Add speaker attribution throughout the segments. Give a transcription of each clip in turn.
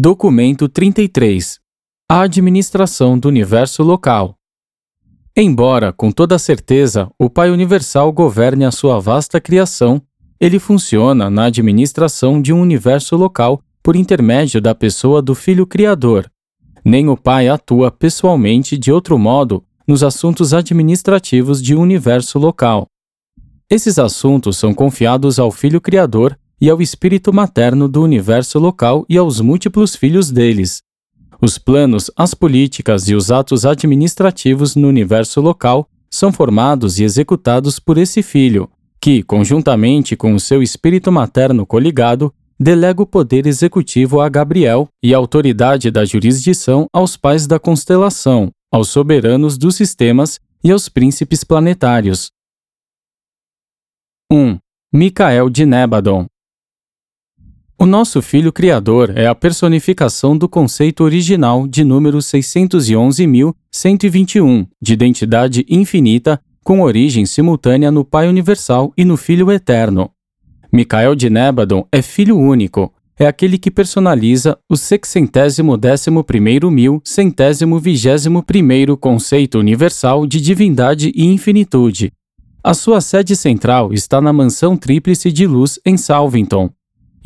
Speaker 1: Documento 33 A administração do universo local. Embora, com toda certeza, o Pai Universal governe a sua vasta criação, ele funciona na administração de um universo local por intermédio da pessoa do Filho Criador. Nem o Pai atua pessoalmente de outro modo nos assuntos administrativos de um universo local. Esses assuntos são confiados ao Filho Criador e ao espírito materno do universo local e aos múltiplos filhos deles. Os planos, as políticas e os atos administrativos no universo local são formados e executados por esse filho, que, conjuntamente com o seu espírito materno coligado, delega o poder executivo a Gabriel e a autoridade da jurisdição aos pais da constelação, aos soberanos dos sistemas e aos príncipes planetários. 1. Micael de Nebadon o nosso Filho Criador é a personificação do conceito original de número 611.121, de identidade infinita, com origem simultânea no Pai Universal e no Filho Eterno. Micael de Nebadon é filho único, é aquele que personaliza o sexcentésimo décimo primeiro mil centésimo vigésimo primeiro conceito universal de divindade e infinitude. A sua sede central está na mansão tríplice de luz em Salvington,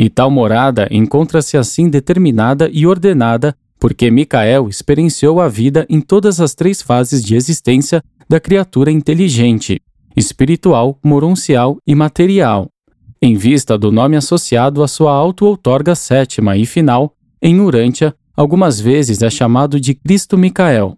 Speaker 1: e tal morada encontra-se assim determinada e ordenada porque Micael experienciou a vida em todas as três fases de existência da criatura inteligente, espiritual, moroncial e material. Em vista do nome associado à sua auto-outorga sétima e final, em Urântia, algumas vezes é chamado de Cristo Micael.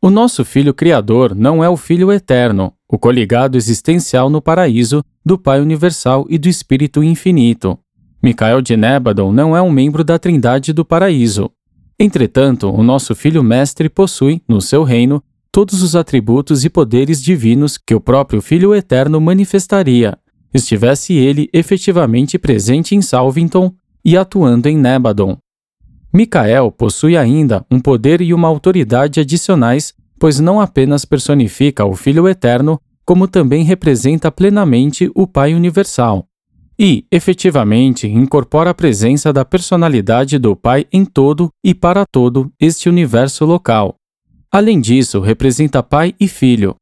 Speaker 1: O nosso Filho Criador não é o Filho Eterno, o coligado existencial no paraíso do Pai Universal e do Espírito Infinito. Micael de Nébadon não é um membro da Trindade do Paraíso. Entretanto, o nosso Filho Mestre possui, no seu reino, todos os atributos e poderes divinos que o próprio Filho Eterno manifestaria, estivesse ele efetivamente presente em Salvington e atuando em Nebadon. Micael possui ainda um poder e uma autoridade adicionais, pois não apenas personifica o Filho Eterno, como também representa plenamente o Pai Universal e, efetivamente, incorpora a presença da personalidade do Pai em todo e para todo este universo local. Além disso, representa Pai e Filho.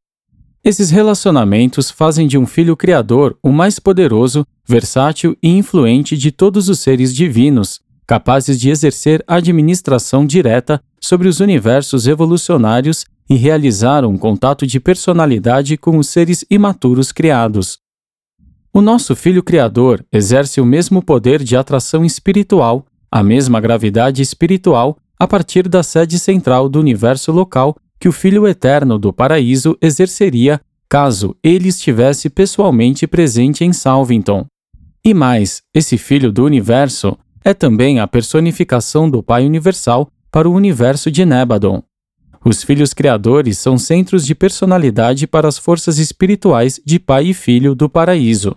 Speaker 1: Esses relacionamentos fazem de um Filho Criador o mais poderoso, versátil e influente de todos os seres divinos, capazes de exercer administração direta sobre os universos evolucionários e realizar um contato de personalidade com os seres imaturos criados. O nosso Filho Criador exerce o mesmo poder de atração espiritual, a mesma gravidade espiritual, a partir da sede central do universo local que o Filho Eterno do Paraíso exerceria caso ele estivesse pessoalmente presente em Salvington. E mais, esse Filho do Universo é também a personificação do Pai Universal para o universo de Nebadon. Os filhos criadores são centros de personalidade para as forças espirituais de Pai e Filho do Paraíso.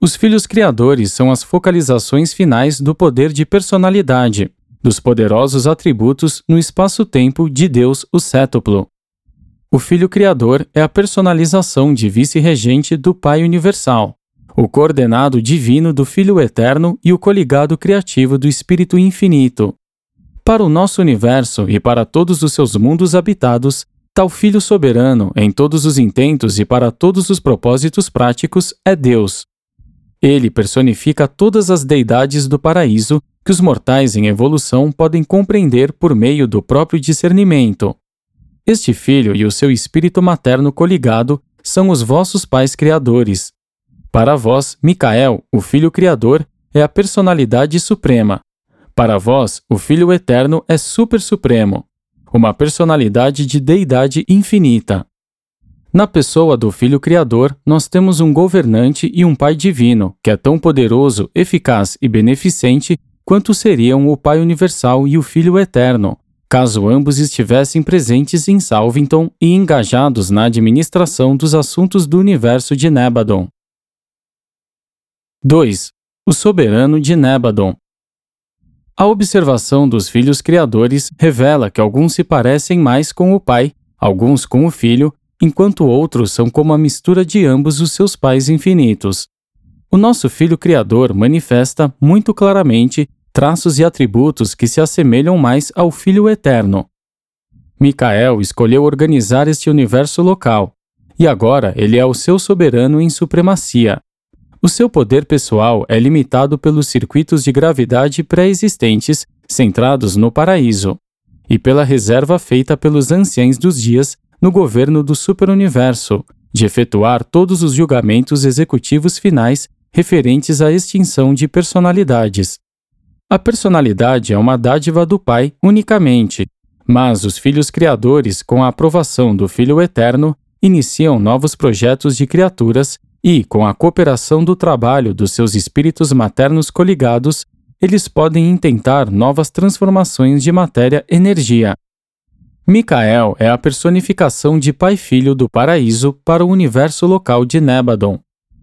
Speaker 1: Os filhos criadores são as focalizações finais do poder de personalidade, dos poderosos atributos no espaço-tempo de Deus o Cétuplo. O Filho Criador é a personalização de vice-regente do Pai Universal, o coordenado divino do Filho Eterno e o coligado criativo do Espírito Infinito. Para o nosso universo e para todos os seus mundos habitados, tal Filho soberano, em todos os intentos e para todos os propósitos práticos, é Deus, ele personifica todas as deidades do paraíso que os mortais em evolução podem compreender por meio do próprio discernimento. Este filho e o seu espírito materno coligado são os vossos pais criadores. Para vós, Micael, o Filho Criador, é a personalidade suprema. Para vós, o Filho Eterno é super supremo, uma personalidade de deidade infinita. Na pessoa do Filho Criador, nós temos um governante e um Pai divino, que é tão poderoso, eficaz e beneficente quanto seriam o Pai Universal e o Filho Eterno, caso ambos estivessem presentes em Salvington e engajados na administração dos assuntos do universo de Nebadon. 2. O Soberano de Nebadon A observação dos filhos criadores revela que alguns se parecem mais com o pai, alguns com o filho enquanto outros são como a mistura de ambos os seus pais infinitos. O nosso Filho Criador manifesta muito claramente traços e atributos que se assemelham mais ao Filho Eterno. Micael escolheu organizar este universo local, e agora ele é o seu soberano em supremacia. O seu poder pessoal é limitado pelos circuitos de gravidade pré-existentes centrados no paraíso, e pela reserva feita pelos anciães dos dias no governo do superuniverso, de efetuar todos os julgamentos executivos finais referentes à extinção de personalidades. A personalidade é uma dádiva do Pai unicamente, mas os filhos criadores, com a aprovação do Filho Eterno, iniciam novos projetos de criaturas e, com a cooperação do trabalho dos seus espíritos maternos coligados, eles podem intentar novas transformações de matéria-energia. Micael é a personificação de Pai Filho do paraíso para o universo local de Nebadon.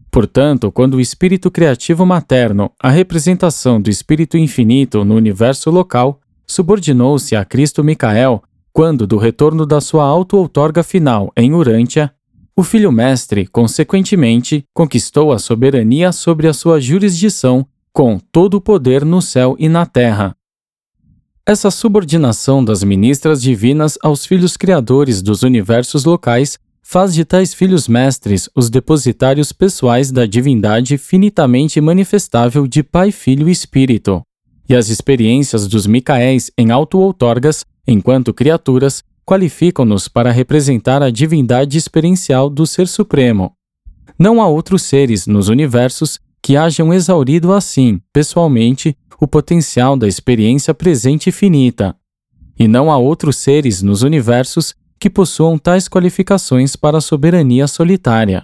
Speaker 1: Portanto, quando o espírito criativo materno, a representação do espírito infinito no universo local, subordinou-se a Cristo Micael, quando do retorno da sua auto-outorga final em Urântia, o filho mestre, consequentemente, conquistou a soberania sobre a sua jurisdição com todo o poder no céu e na terra. Essa subordinação das ministras divinas aos filhos criadores dos universos locais faz de tais filhos mestres os depositários pessoais da divindade finitamente manifestável de Pai, Filho e Espírito. E as experiências dos Micaéis em auto-outorgas, enquanto criaturas, qualificam-nos para representar a divindade experiencial do Ser Supremo. Não há outros seres nos universos que hajam exaurido assim, pessoalmente, o potencial da experiência presente e finita. E não há outros seres nos universos que possuam tais qualificações para a soberania solitária.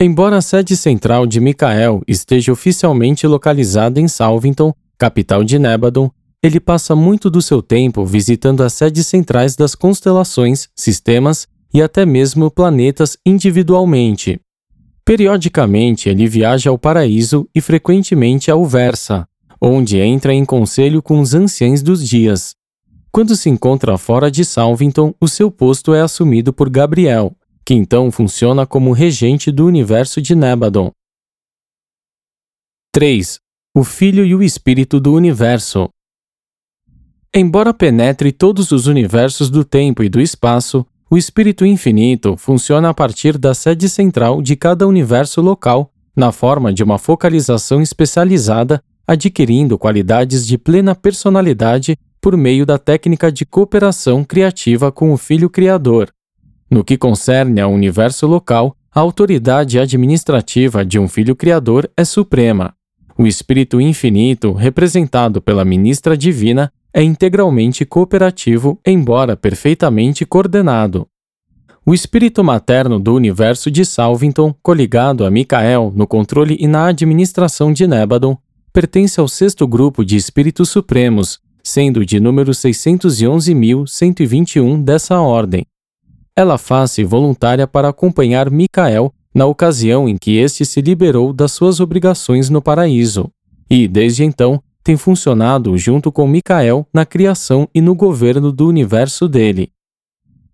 Speaker 1: Embora a sede central de Micael esteja oficialmente localizada em Salvington, capital de Nebadon, ele passa muito do seu tempo visitando as sedes centrais das constelações, sistemas e até mesmo planetas individualmente. Periodicamente, ele viaja ao paraíso e frequentemente ao Versa, onde entra em conselho com os anciães dos dias. Quando se encontra fora de Salvington, o seu posto é assumido por Gabriel, que então funciona como regente do universo de Nebadon. 3. O Filho e o Espírito do Universo. Embora penetre todos os universos do tempo e do espaço, o espírito infinito funciona a partir da sede central de cada universo local, na forma de uma focalização especializada, adquirindo qualidades de plena personalidade por meio da técnica de cooperação criativa com o Filho Criador. No que concerne ao universo local, a autoridade administrativa de um Filho Criador é suprema. O Espírito Infinito, representado pela Ministra Divina, é integralmente cooperativo, embora perfeitamente coordenado. O espírito materno do universo de Salvington, coligado a Micael no controle e na administração de Nebadon, pertence ao sexto grupo de espíritos supremos, sendo de número 611.121 dessa ordem. Ela faz-se voluntária para acompanhar Micael na ocasião em que este se liberou das suas obrigações no paraíso, e, desde então, tem funcionado junto com Micael na criação e no governo do universo dele.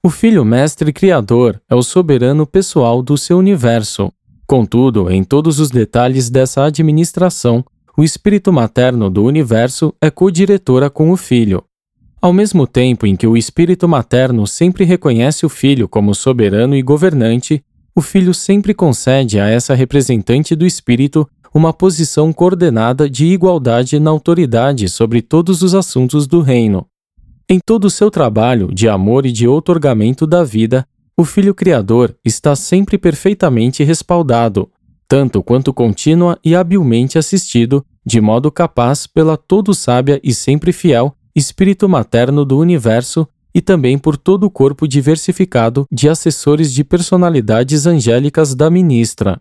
Speaker 1: O Filho Mestre Criador é o soberano pessoal do seu universo. Contudo, em todos os detalhes dessa administração, o espírito materno do universo é co-diretora com o filho. Ao mesmo tempo em que o espírito materno sempre reconhece o filho como soberano e governante, o filho sempre concede a essa representante do espírito uma posição coordenada de igualdade na autoridade sobre todos os assuntos do reino. Em todo o seu trabalho de amor e de outorgamento da vida, o Filho Criador está sempre perfeitamente respaldado, tanto quanto contínua e habilmente assistido, de modo capaz pela todo sábia e sempre fiel Espírito Materno do Universo e também por todo o corpo diversificado de assessores de personalidades angélicas da ministra.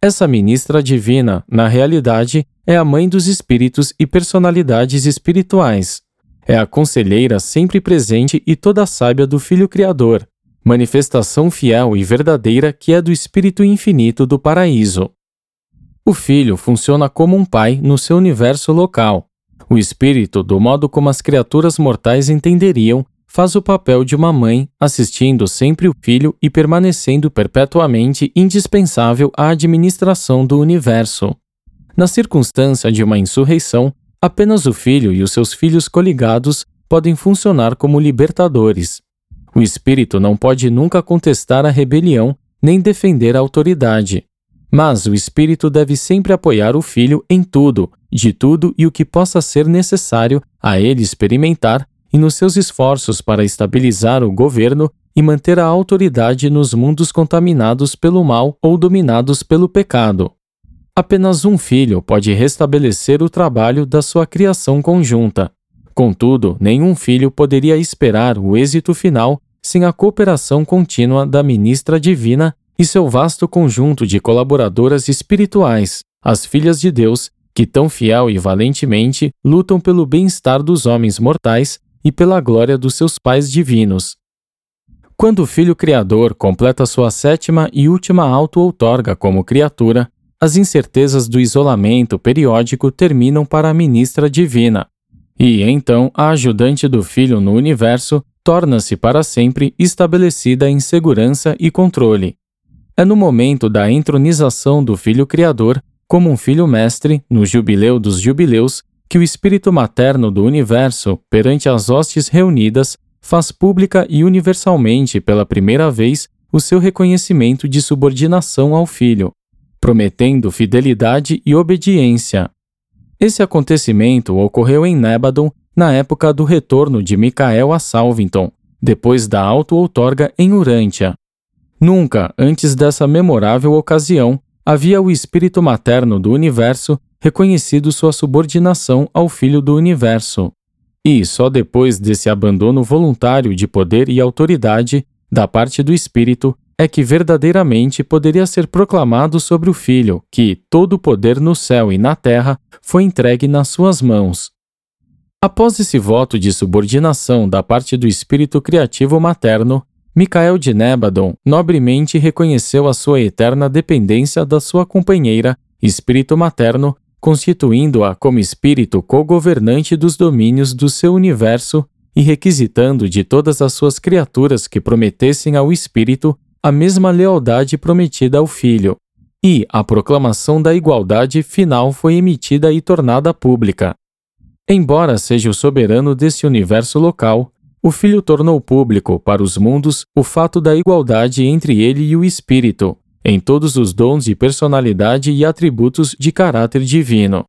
Speaker 1: Essa ministra divina, na realidade, é a mãe dos espíritos e personalidades espirituais. É a conselheira sempre presente e toda sábia do Filho Criador, manifestação fiel e verdadeira que é do Espírito infinito do paraíso. O Filho funciona como um pai no seu universo local. O Espírito, do modo como as criaturas mortais entenderiam, faz o papel de uma mãe, assistindo sempre o filho e permanecendo perpetuamente indispensável à administração do universo. Na circunstância de uma insurreição, Apenas o filho e os seus filhos coligados podem funcionar como libertadores. O espírito não pode nunca contestar a rebelião nem defender a autoridade. Mas o espírito deve sempre apoiar o filho em tudo, de tudo e o que possa ser necessário a ele experimentar e nos seus esforços para estabilizar o governo e manter a autoridade nos mundos contaminados pelo mal ou dominados pelo pecado. Apenas um filho pode restabelecer o trabalho da sua criação conjunta. Contudo, nenhum filho poderia esperar o êxito final sem a cooperação contínua da ministra divina e seu vasto conjunto de colaboradoras espirituais, as filhas de Deus, que tão fiel e valentemente lutam pelo bem-estar dos homens mortais e pela glória dos seus pais divinos. Quando o Filho Criador completa sua sétima e última auto-outorga como criatura, as incertezas do isolamento periódico terminam para a ministra divina. E então a ajudante do Filho no universo torna-se para sempre estabelecida em segurança e controle. É no momento da entronização do Filho Criador, como um Filho Mestre, no Jubileu dos Jubileus, que o Espírito Materno do Universo, perante as hostes reunidas, faz pública e universalmente pela primeira vez o seu reconhecimento de subordinação ao Filho, prometendo fidelidade e obediência. Esse acontecimento ocorreu em Nebadon na época do retorno de Micael a Salvington, depois da auto-outorga em Urântia. Nunca, antes dessa memorável ocasião, havia o espírito materno do universo reconhecido sua subordinação ao Filho do universo. E só depois desse abandono voluntário de poder e autoridade da parte do espírito é que verdadeiramente poderia ser proclamado sobre o Filho que todo o poder no céu e na terra foi entregue nas suas mãos. Após esse voto de subordinação da parte do espírito criativo materno, Micael de Nébadon nobremente reconheceu a sua eterna dependência da sua companheira, espírito materno, constituindo-a como espírito co-governante dos domínios do seu universo e requisitando de todas as suas criaturas que prometessem ao espírito a mesma lealdade prometida ao filho. E a proclamação da igualdade final foi emitida e tornada pública. Embora seja o soberano desse universo local, o Filho tornou público para os mundos o fato da igualdade entre ele e o Espírito, em todos os dons de personalidade e atributos de caráter divino.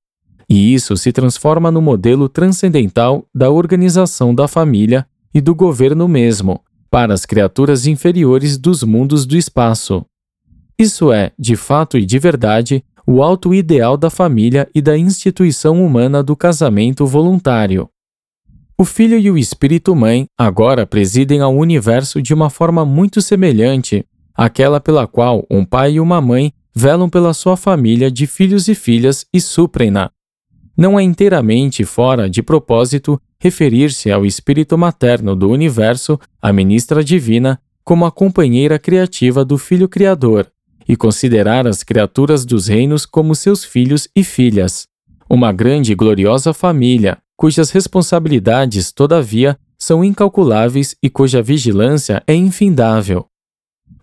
Speaker 1: E isso se transforma no modelo transcendental da organização da família e do governo mesmo, para as criaturas inferiores dos mundos do espaço. Isso é, de fato e de verdade, o alto ideal da família e da instituição humana do casamento voluntário. O Filho e o Espírito Mãe agora presidem ao universo de uma forma muito semelhante àquela pela qual um pai e uma mãe velam pela sua família de filhos e filhas e suprem-na. Não é inteiramente fora de propósito referir-se ao Espírito materno do universo, a ministra divina, como a companheira criativa do Filho Criador, e considerar as criaturas dos reinos como seus filhos e filhas. Uma grande e gloriosa família, cujas responsabilidades, todavia, são incalculáveis e cuja vigilância é infindável.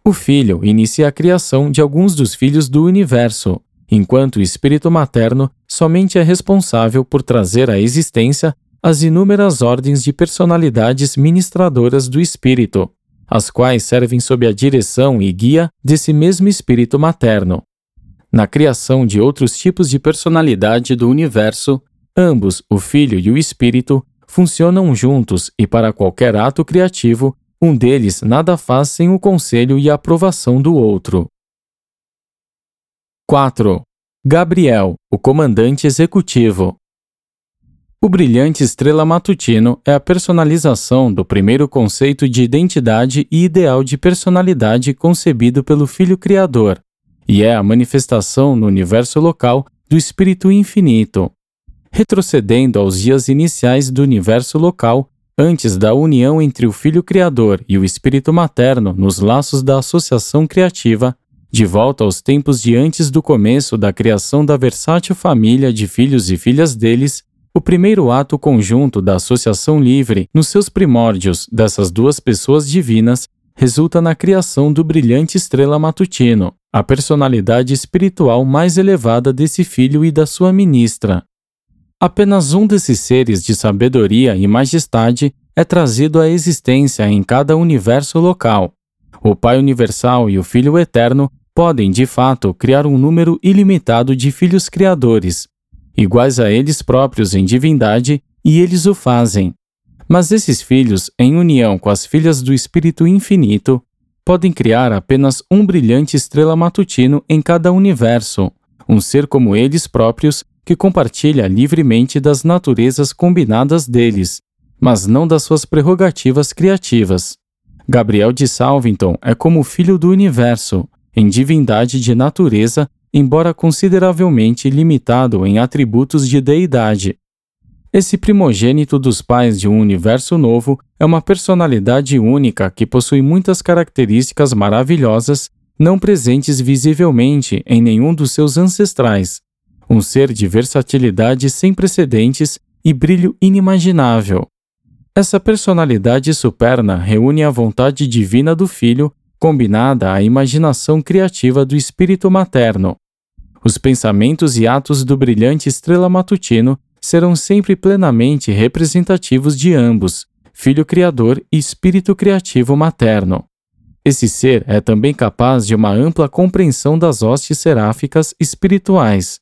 Speaker 1: O filho inicia a criação de alguns dos filhos do universo, enquanto o espírito materno somente é responsável por trazer à existência as inúmeras ordens de personalidades ministradoras do espírito, as quais servem sob a direção e guia desse mesmo espírito materno. Na criação de outros tipos de personalidade do universo, Ambos, o Filho e o Espírito, funcionam juntos e para qualquer ato criativo, um deles nada faz sem o conselho e a aprovação do outro. 4. Gabriel, o comandante executivo. O brilhante estrela matutino é a personalização do primeiro conceito de identidade e ideal de personalidade concebido pelo Filho Criador, e é a manifestação no universo local do Espírito Infinito. Retrocedendo aos dias iniciais do universo local, antes da união entre o Filho Criador e o Espírito Materno nos laços da associação criativa, de volta aos tempos de antes do começo da criação da versátil família de filhos e filhas deles, o primeiro ato conjunto da associação livre, nos seus primórdios dessas duas pessoas divinas, resulta na criação do brilhante estrela matutino, a personalidade espiritual mais elevada desse filho e da sua ministra, Apenas um desses seres de sabedoria e majestade é trazido à existência em cada universo local. O Pai Universal e o Filho Eterno podem, de fato, criar um número ilimitado de filhos criadores, iguais a eles próprios em divindade, e eles o fazem. Mas esses filhos, em união com as filhas do Espírito Infinito, podem criar apenas um brilhante estrela matutino em cada universo, um ser como eles próprios que compartilha livremente das naturezas combinadas deles, mas não das suas prerrogativas criativas. Gabriel de Salvington é como o filho do universo, em divindade de natureza, embora consideravelmente limitado em atributos de deidade. Esse primogênito dos pais de um universo novo é uma personalidade única que possui muitas características maravilhosas, não presentes visivelmente em nenhum dos seus ancestrais. Um ser de versatilidade sem precedentes e brilho inimaginável. Essa personalidade superna reúne a vontade divina do filho combinada à imaginação criativa do espírito materno. Os pensamentos e atos do brilhante estrela matutino serão sempre plenamente representativos de ambos, filho criador e espírito criativo materno. Esse ser é também capaz de uma ampla compreensão das hostes seráficas espirituais,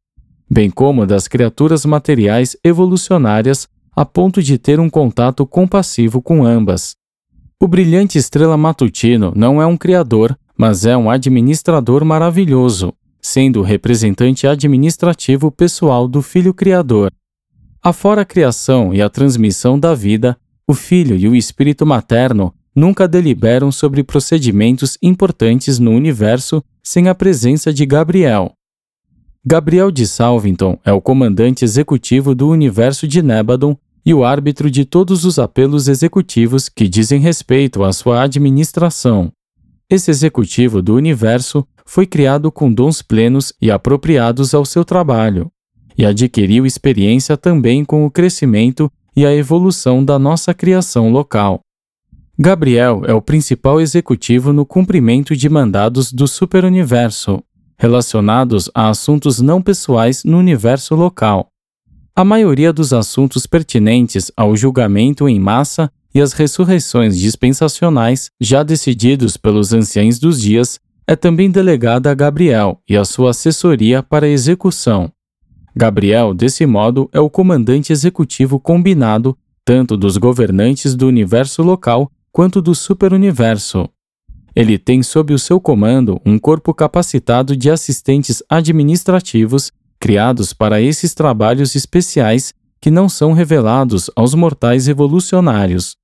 Speaker 1: bem como das criaturas materiais evolucionárias, a ponto de ter um contato compassivo com ambas. O brilhante estrela matutino não é um criador, mas é um administrador maravilhoso, sendo o representante administrativo pessoal do Filho Criador. Afora a criação e a transmissão da vida, o Filho e o Espírito Materno nunca deliberam sobre procedimentos importantes no universo sem a presença de Gabriel. Gabriel de Salvington é o comandante executivo do universo de Nebadon e o árbitro de todos os apelos executivos que dizem respeito à sua administração. Esse executivo do universo foi criado com dons plenos e apropriados ao seu trabalho, e adquiriu experiência também com o crescimento e a evolução da nossa criação local. Gabriel é o principal executivo no cumprimento de mandados do superuniverso, relacionados a assuntos não pessoais no universo local. A maioria dos assuntos pertinentes ao julgamento em massa e às ressurreições dispensacionais, já decididos pelos anciães dos dias, é também delegada a Gabriel e a sua assessoria para execução. Gabriel, desse modo, é o comandante executivo combinado tanto dos governantes do universo local quanto do superuniverso. Ele tem sob o seu comando um corpo capacitado de assistentes administrativos criados para esses trabalhos especiais que não são revelados aos mortais evolucionários.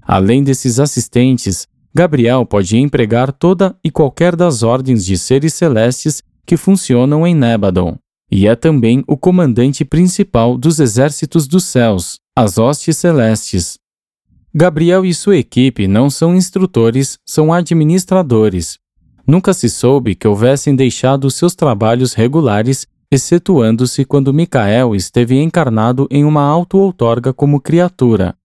Speaker 1: Além desses assistentes, Gabriel pode empregar toda e qualquer das ordens de seres celestes que funcionam em Nebadon, e é também o comandante principal dos exércitos dos céus, as hostes celestes. Gabriel e sua equipe não são instrutores, são administradores. Nunca se soube que houvessem deixado seus trabalhos regulares excetuando-se quando Micael esteve encarnado em uma auto-outorga como criatura.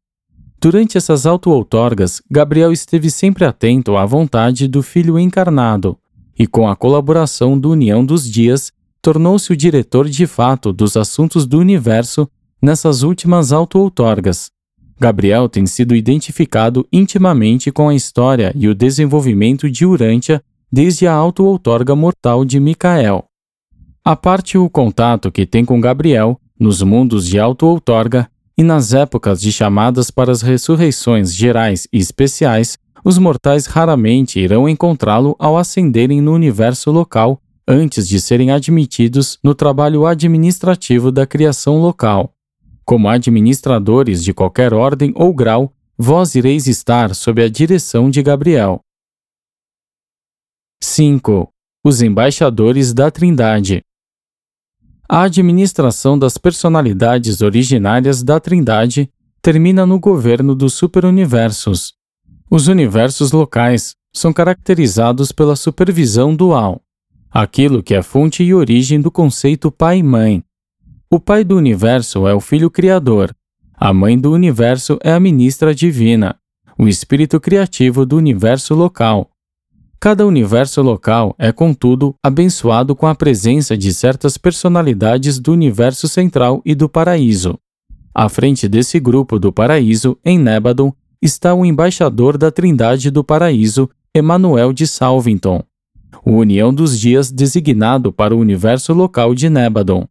Speaker 1: Durante essas auto-outorgas, Gabriel esteve sempre atento à vontade do filho encarnado, e com a colaboração do União dos Dias, tornou-se o diretor de fato dos assuntos do universo nessas últimas auto-outorgas. Gabriel tem sido identificado intimamente com a história e o desenvolvimento de Urântia desde a auto-outorga mortal de Micael. A parte o contato que tem com Gabriel, nos mundos de auto-outorga e nas épocas de chamadas para as ressurreições gerais e especiais, os mortais raramente irão encontrá-lo ao ascenderem no universo local antes de serem admitidos no trabalho administrativo da criação local. Como administradores de qualquer ordem ou grau, vós ireis estar sob a direção de Gabriel. 5. Os embaixadores da Trindade. A administração das personalidades originárias da Trindade termina no governo dos superuniversos. Os universos locais são caracterizados pela supervisão dual, aquilo que é fonte e origem do conceito pai-mãe. O pai do universo é o filho criador, a mãe do universo é a ministra divina, o espírito criativo do universo local. Cada universo local é, contudo, abençoado com a presença de certas personalidades do universo central e do paraíso. À frente desse grupo do paraíso, em Nébadon, está o embaixador da Trindade do Paraíso, Emanuel de Salvington, o União dos Dias designado para o universo local de Nébadon.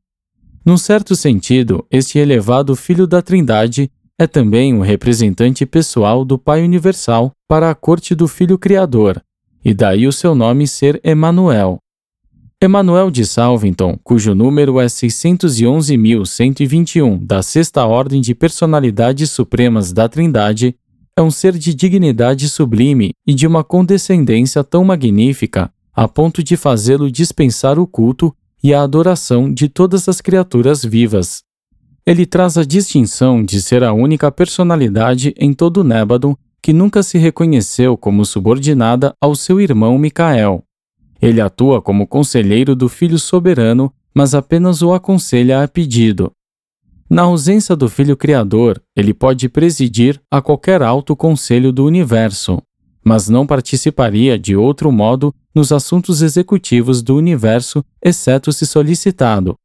Speaker 1: Num certo sentido, este elevado Filho da Trindade é também o representante pessoal do Pai Universal para a corte do Filho Criador, e daí o seu nome ser Emanuel. Emanuel de Salvington, cujo número é 611.121 da Sexta Ordem de Personalidades Supremas da Trindade, é um ser de dignidade sublime e de uma condescendência tão magnífica a ponto de fazê-lo dispensar o culto e a adoração de todas as criaturas vivas. Ele traz a distinção de ser a única personalidade em todo o Nébado que nunca se reconheceu como subordinada ao seu irmão Micael. Ele atua como conselheiro do Filho Soberano, mas apenas o aconselha a pedido. Na ausência do Filho Criador, ele pode presidir a qualquer alto conselho do universo, mas não participaria de outro modo nos assuntos executivos do universo, exceto se solicitado.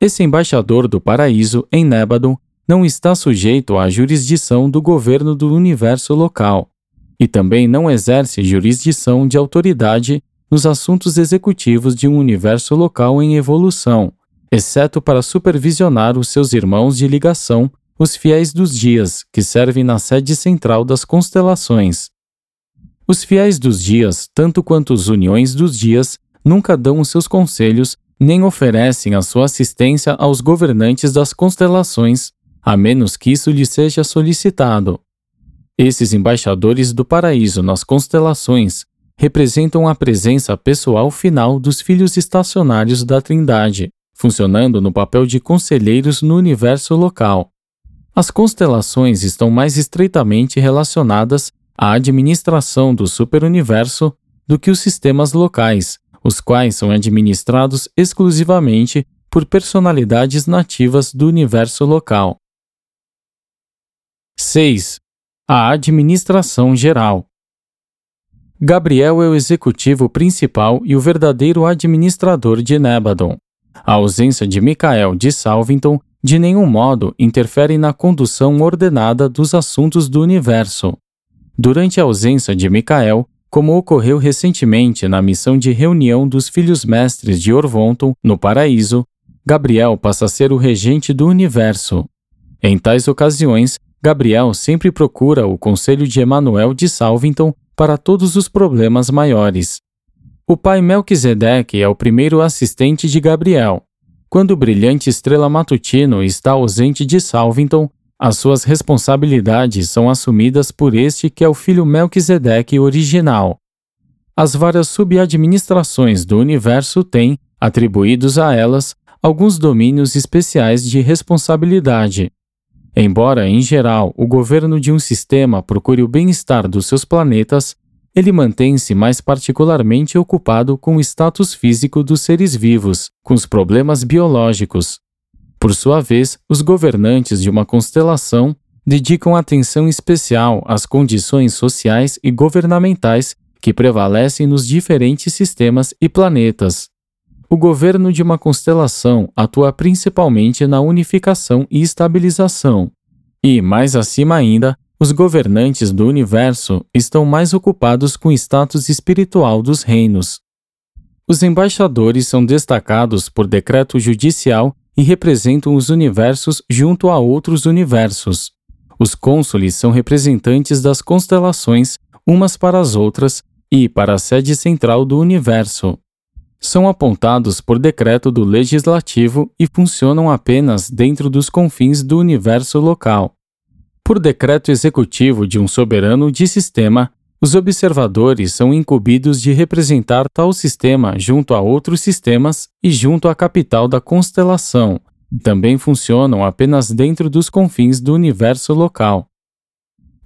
Speaker 1: Esse embaixador do paraíso em Nébadon não está sujeito à jurisdição do governo do universo local e também não exerce jurisdição de autoridade nos assuntos executivos de um universo local em evolução, exceto para supervisionar os seus irmãos de ligação, os fiéis dos dias, que servem na sede central das constelações. Os fiéis dos dias, tanto quanto os uniões dos dias, nunca dão os seus conselhos nem oferecem a sua assistência aos governantes das constelações, a menos que isso lhe seja solicitado. Esses embaixadores do paraíso nas constelações representam a presença pessoal final dos filhos estacionários da Trindade, funcionando no papel de conselheiros no universo local. As constelações estão mais estreitamente relacionadas à administração do superuniverso do que os sistemas locais, os quais são administrados exclusivamente por personalidades nativas do universo local. 6. A administração geral. Gabriel é o executivo principal e o verdadeiro administrador de Nebadon. A ausência de Michael de Salvington de nenhum modo interfere na condução ordenada dos assuntos do universo. Durante a ausência de Michael, como ocorreu recentemente na missão de reunião dos filhos mestres de Orvonton, no paraíso, Gabriel passa a ser o regente do universo. Em tais ocasiões, Gabriel sempre procura o conselho de Emanuel de Salvington para todos os problemas maiores. O pai Melquisedeque é o primeiro assistente de Gabriel. Quando o brilhante estrela matutino está ausente de Salvington, as suas responsabilidades são assumidas por este que é o filho Melquisedeque original. As várias subadministrações do universo têm, atribuídos a elas, alguns domínios especiais de responsabilidade. Embora, em geral, o governo de um sistema procure o bem-estar dos seus planetas, ele mantém-se mais particularmente ocupado com o status físico dos seres vivos, com os problemas biológicos. Por sua vez, os governantes de uma constelação dedicam atenção especial às condições sociais e governamentais que prevalecem nos diferentes sistemas e planetas. O governo de uma constelação atua principalmente na unificação e estabilização. E, mais acima ainda, os governantes do universo estão mais ocupados com o status espiritual dos reinos. Os embaixadores são destacados por decreto judicial e representam os universos junto a outros universos. Os cônsules são representantes das constelações umas para as outras e para a sede central do universo. São apontados por decreto do legislativo e funcionam apenas dentro dos confins do universo local. Por decreto executivo de um soberano de sistema, os observadores são incumbidos de representar tal sistema junto a outros sistemas e junto à capital da constelação. Também funcionam apenas dentro dos confins do universo local.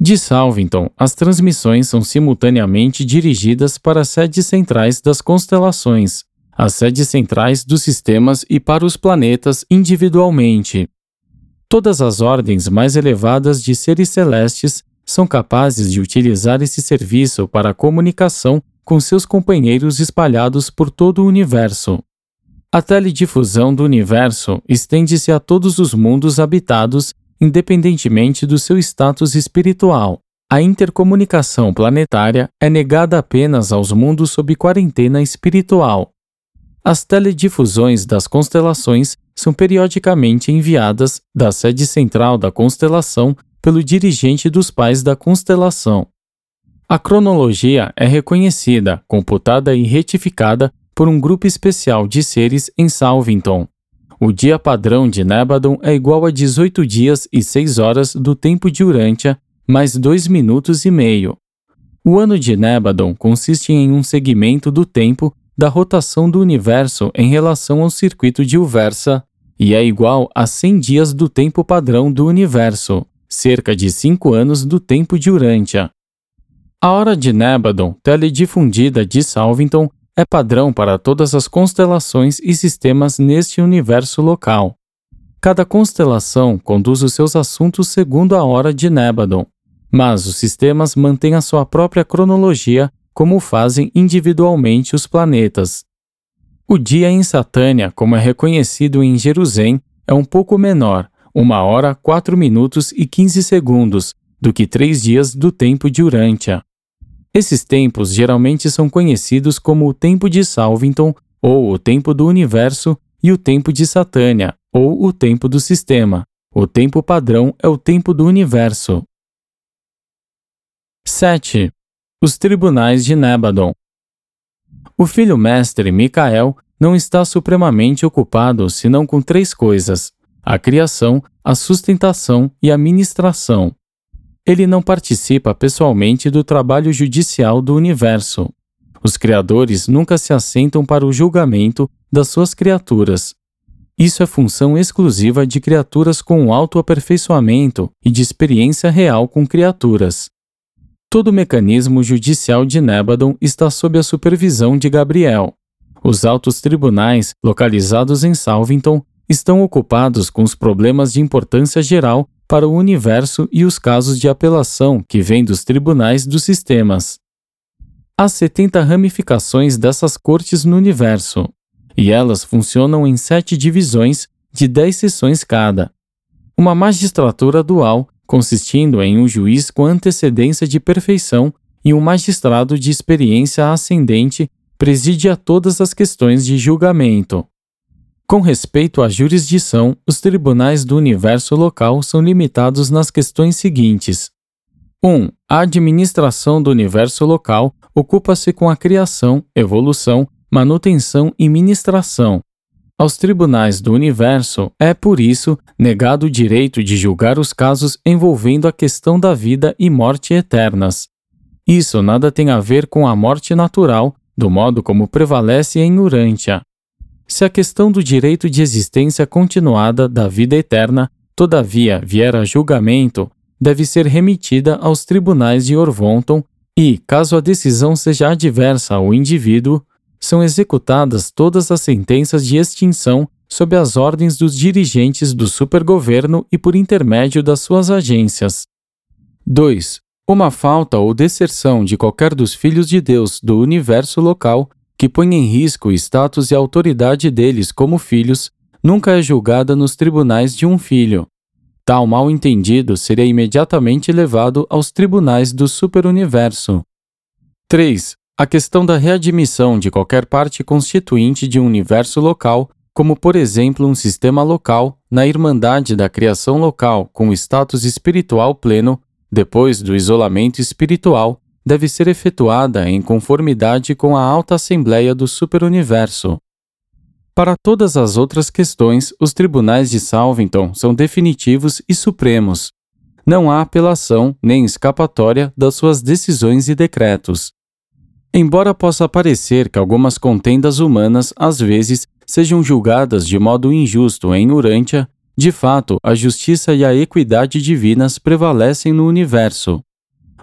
Speaker 1: De Salvington, as transmissões são simultaneamente dirigidas para as sedes centrais das constelações, as sedes centrais dos sistemas e para os planetas individualmente. Todas as ordens mais elevadas de seres celestes são capazes de utilizar esse serviço para a comunicação com seus companheiros espalhados por todo o universo. A teledifusão do universo estende-se a todos os mundos habitados, independentemente do seu status espiritual. A intercomunicação planetária é negada apenas aos mundos sob quarentena espiritual. As teledifusões das constelações são periodicamente enviadas da sede central da constelação pelo dirigente dos pais da constelação. A cronologia é reconhecida, computada e retificada por um grupo especial de seres em Salvington. O dia padrão de Nebadon é igual a 18 dias e 6 horas do tempo de Urântia mais dois minutos e meio. O ano de Nebadon consiste em um segmento do tempo da rotação do universo em relação ao circuito de Uversa e é igual a 100 dias do tempo padrão do universo, cerca de 5 anos do tempo de Urântia. A hora de Nebadon, teledifundida de Salvington, é padrão para todas as constelações e sistemas neste universo local. Cada constelação conduz os seus assuntos segundo a hora de Nebadon, mas os sistemas mantêm a sua própria cronologia, como fazem individualmente os planetas. O dia em Satânia, como é reconhecido em Jerusalém, é um pouco menor, uma hora, quatro minutos e quinze segundos, do que três dias do tempo de Urântia. Esses tempos geralmente são conhecidos como o tempo de Salvington, ou o tempo do universo, e o tempo de Satânia, ou o tempo do sistema. O tempo padrão é o tempo do universo. 7. Os tribunais de Nebadon. O filho mestre Micael não está supremamente ocupado senão com três coisas: a criação, a sustentação e a ministração. Ele não participa pessoalmente do trabalho judicial do universo. Os criadores nunca se assentam para o julgamento das suas criaturas. Isso é função exclusiva de criaturas com autoaperfeiçoamento e de experiência real com criaturas. Todo o mecanismo judicial de Nebadon está sob a supervisão de Gabriel. Os altos tribunais, localizados em Salvington, estão ocupados com os problemas de importância geral para o universo e os casos de apelação que vêm dos tribunais dos sistemas. Há 70 ramificações dessas cortes no universo, e elas funcionam em sete divisões de 10 sessões cada. Uma magistratura dual consistindo em um juiz com antecedência de perfeição e um magistrado de experiência ascendente, preside a todas as questões de julgamento. Com respeito à jurisdição, os tribunais do universo local são limitados nas questões seguintes: 1. A administração do universo local ocupa-se com a criação, evolução, manutenção e ministração, aos tribunais do universo é, por isso, negado o direito de julgar os casos envolvendo a questão da vida e morte eternas. Isso nada tem a ver com a morte natural, do modo como prevalece em Urântia. Se a questão do direito de existência continuada da vida eterna, todavia, vier a julgamento, deve ser remetida aos tribunais de Orvonton e, caso a decisão seja adversa ao indivíduo, são executadas todas as sentenças de extinção sob as ordens dos dirigentes do supergoverno e por intermédio das suas agências. 2. Uma falta ou deserção de qualquer dos filhos de Deus do universo local que ponha em risco o status e autoridade deles como filhos nunca é julgada nos tribunais de um filho. Tal mal-entendido seria imediatamente levado aos tribunais do superuniverso. 3 a questão da readmissão de qualquer parte constituinte de um universo local, como por exemplo um sistema local, na irmandade da criação local com status espiritual pleno, depois do isolamento espiritual, deve ser efetuada em conformidade com a alta assembleia do superuniverso. Para todas as outras questões, os tribunais de Salvington são definitivos e supremos. Não há apelação nem escapatória das suas decisões e decretos. Embora possa parecer que algumas contendas humanas às vezes sejam julgadas de modo injusto em Urântia, de fato a justiça e a equidade divinas prevalecem no universo.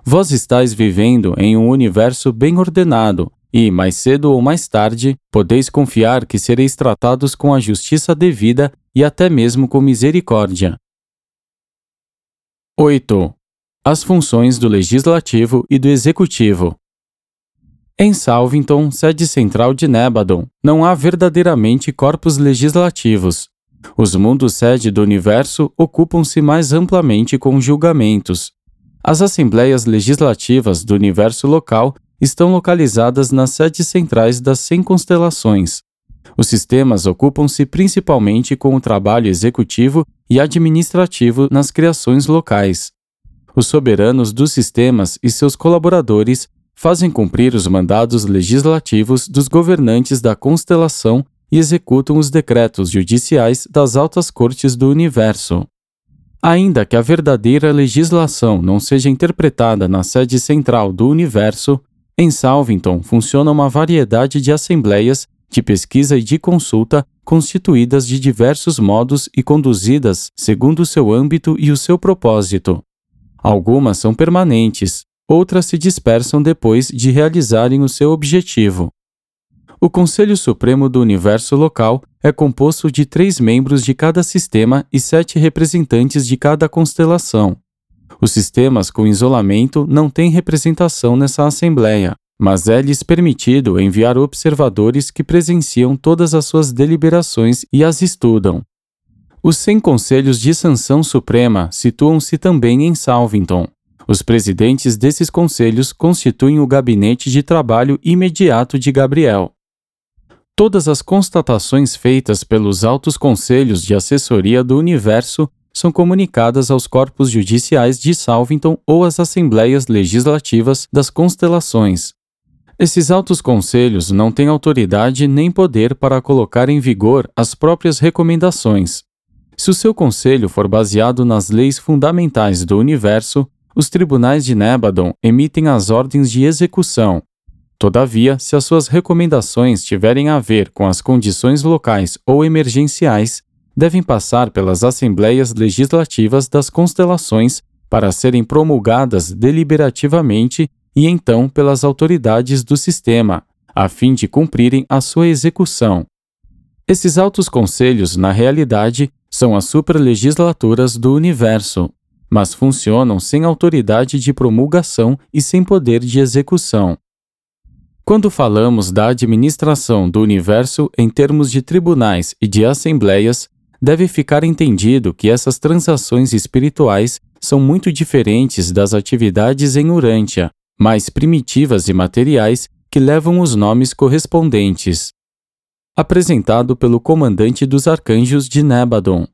Speaker 1: Vós estáis vivendo em um universo bem ordenado, e, mais cedo ou mais tarde, podeis confiar que sereis tratados com a justiça devida e até mesmo com misericórdia. 8. As funções do Legislativo e do Executivo. Em Salvington, sede central de Nebadon, não há verdadeiramente corpos legislativos. Os mundos sede do universo ocupam-se mais amplamente com julgamentos. As assembleias legislativas do universo local estão localizadas nas sedes centrais das 100 constelações. Os sistemas ocupam-se principalmente com o trabalho executivo e administrativo nas criações locais. Os soberanos dos sistemas e seus colaboradores fazem cumprir os mandados legislativos dos governantes da constelação e executam os decretos judiciais das altas cortes do universo. Ainda que a verdadeira legislação não seja interpretada na sede central do universo, em Salvington funciona uma variedade de assembleias de pesquisa e de consulta constituídas de diversos modos e conduzidas segundo o seu âmbito e o seu propósito. Algumas são permanentes, outras se dispersam depois de realizarem o seu objetivo. O Conselho Supremo do Universo Local é composto de três membros de cada sistema e sete representantes de cada constelação. Os sistemas com isolamento não têm representação nessa Assembleia, mas é-lhes permitido enviar observadores que presenciam todas as suas deliberações e as estudam. Os 100 Conselhos de Sanção Suprema situam-se também em Salvington. Os presidentes desses conselhos constituem o gabinete de trabalho imediato de Gabriel. Todas as constatações feitas pelos altos conselhos de assessoria do universo são comunicadas aos corpos judiciais de Salvington ou às assembleias legislativas das constelações. Esses altos conselhos não têm autoridade nem poder para colocar em vigor as próprias recomendações. Se o seu conselho for baseado nas leis fundamentais do universo, os tribunais de Nebadon emitem as ordens de execução, Todavia, se as suas recomendações tiverem a ver com as condições locais ou emergenciais, devem passar pelas assembleias legislativas das constelações para serem promulgadas deliberativamente e então pelas autoridades do sistema, a fim de cumprirem a sua execução. Esses altos conselhos, na realidade, são as supralegislaturas do universo, mas funcionam sem autoridade de promulgação e sem poder de execução. Quando falamos da administração do universo em termos de tribunais e de assembleias, deve ficar entendido que essas transações espirituais são muito diferentes das atividades em Urântia, mais primitivas e materiais que levam os nomes correspondentes. Apresentado pelo comandante dos arcanjos de Nebadon.